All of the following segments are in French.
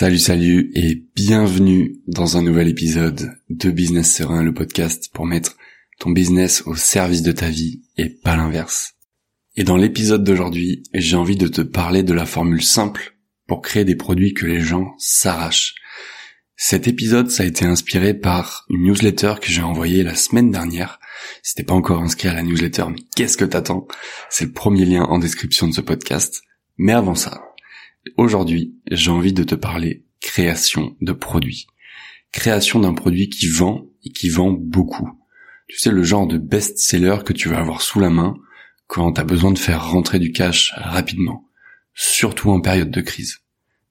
Salut salut et bienvenue dans un nouvel épisode de Business Serein, le podcast pour mettre ton business au service de ta vie et pas l'inverse. Et dans l'épisode d'aujourd'hui, j'ai envie de te parler de la formule simple pour créer des produits que les gens s'arrachent. Cet épisode, ça a été inspiré par une newsletter que j'ai envoyée la semaine dernière. Si t'es pas encore inscrit à la newsletter, qu'est-ce que t'attends? C'est le premier lien en description de ce podcast. Mais avant ça, Aujourd'hui, j'ai envie de te parler création de produits. Création d'un produit qui vend et qui vend beaucoup. Tu sais, le genre de best-seller que tu vas avoir sous la main quand tu as besoin de faire rentrer du cash rapidement. Surtout en période de crise.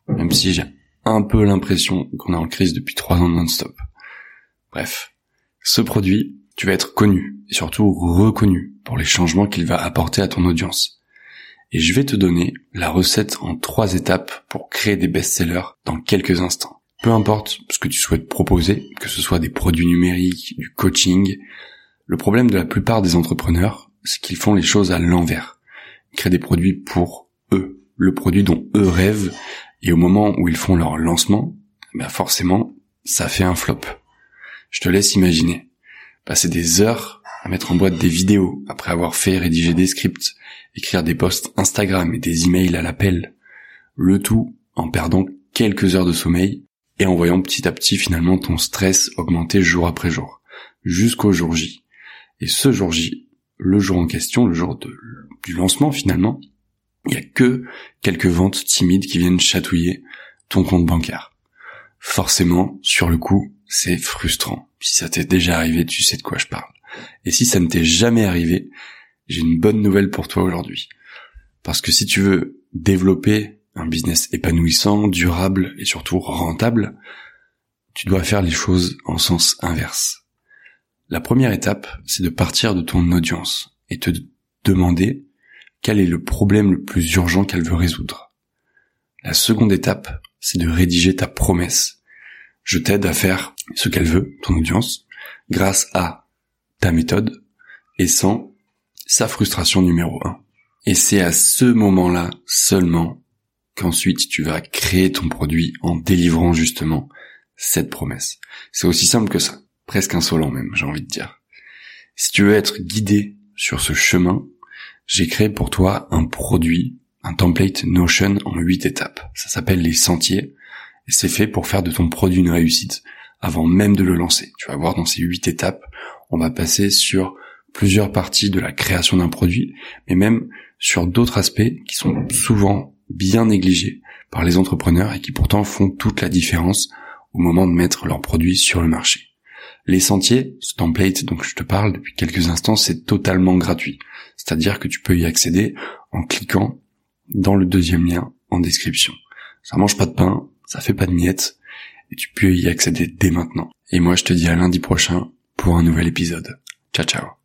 Même si j'ai un peu l'impression qu'on est en crise depuis trois ans non-stop. Bref. Ce produit, tu vas être connu et surtout reconnu pour les changements qu'il va apporter à ton audience et je vais te donner la recette en trois étapes pour créer des best-sellers dans quelques instants. Peu importe ce que tu souhaites proposer, que ce soit des produits numériques, du coaching, le problème de la plupart des entrepreneurs, c'est qu'ils font les choses à l'envers. Ils créent des produits pour eux, le produit dont eux rêvent, et au moment où ils font leur lancement, ben forcément, ça fait un flop. Je te laisse imaginer. Passer des heures mettre en boîte des vidéos après avoir fait rédiger des scripts, écrire des posts Instagram et des emails à l'appel, le tout en perdant quelques heures de sommeil et en voyant petit à petit finalement ton stress augmenter jour après jour, jusqu'au jour J. Et ce jour J, le jour en question, le jour du lancement finalement, il y a que quelques ventes timides qui viennent chatouiller ton compte bancaire. Forcément, sur le coup, c'est frustrant. Si ça t'est déjà arrivé, tu sais de quoi je parle. Et si ça ne t'est jamais arrivé, j'ai une bonne nouvelle pour toi aujourd'hui. Parce que si tu veux développer un business épanouissant, durable et surtout rentable, tu dois faire les choses en sens inverse. La première étape, c'est de partir de ton audience et te demander quel est le problème le plus urgent qu'elle veut résoudre. La seconde étape, c'est de rédiger ta promesse. Je t'aide à faire ce qu'elle veut, ton audience, grâce à ta méthode et sans sa frustration numéro un. Et c'est à ce moment-là seulement qu'ensuite tu vas créer ton produit en délivrant justement cette promesse. C'est aussi simple que ça, presque insolent même, j'ai envie de dire. Si tu veux être guidé sur ce chemin, j'ai créé pour toi un produit, un template Notion en huit étapes. Ça s'appelle les sentiers et c'est fait pour faire de ton produit une réussite avant même de le lancer. Tu vas voir dans ces huit étapes, on va passer sur plusieurs parties de la création d'un produit, mais même sur d'autres aspects qui sont souvent bien négligés par les entrepreneurs et qui pourtant font toute la différence au moment de mettre leur produit sur le marché. Les sentiers, ce template dont je te parle depuis quelques instants, c'est totalement gratuit. C'est-à-dire que tu peux y accéder en cliquant dans le deuxième lien en description. Ça mange pas de pain, ça fait pas de miettes, et tu peux y accéder dès maintenant. Et moi je te dis à lundi prochain pour un nouvel épisode. Ciao ciao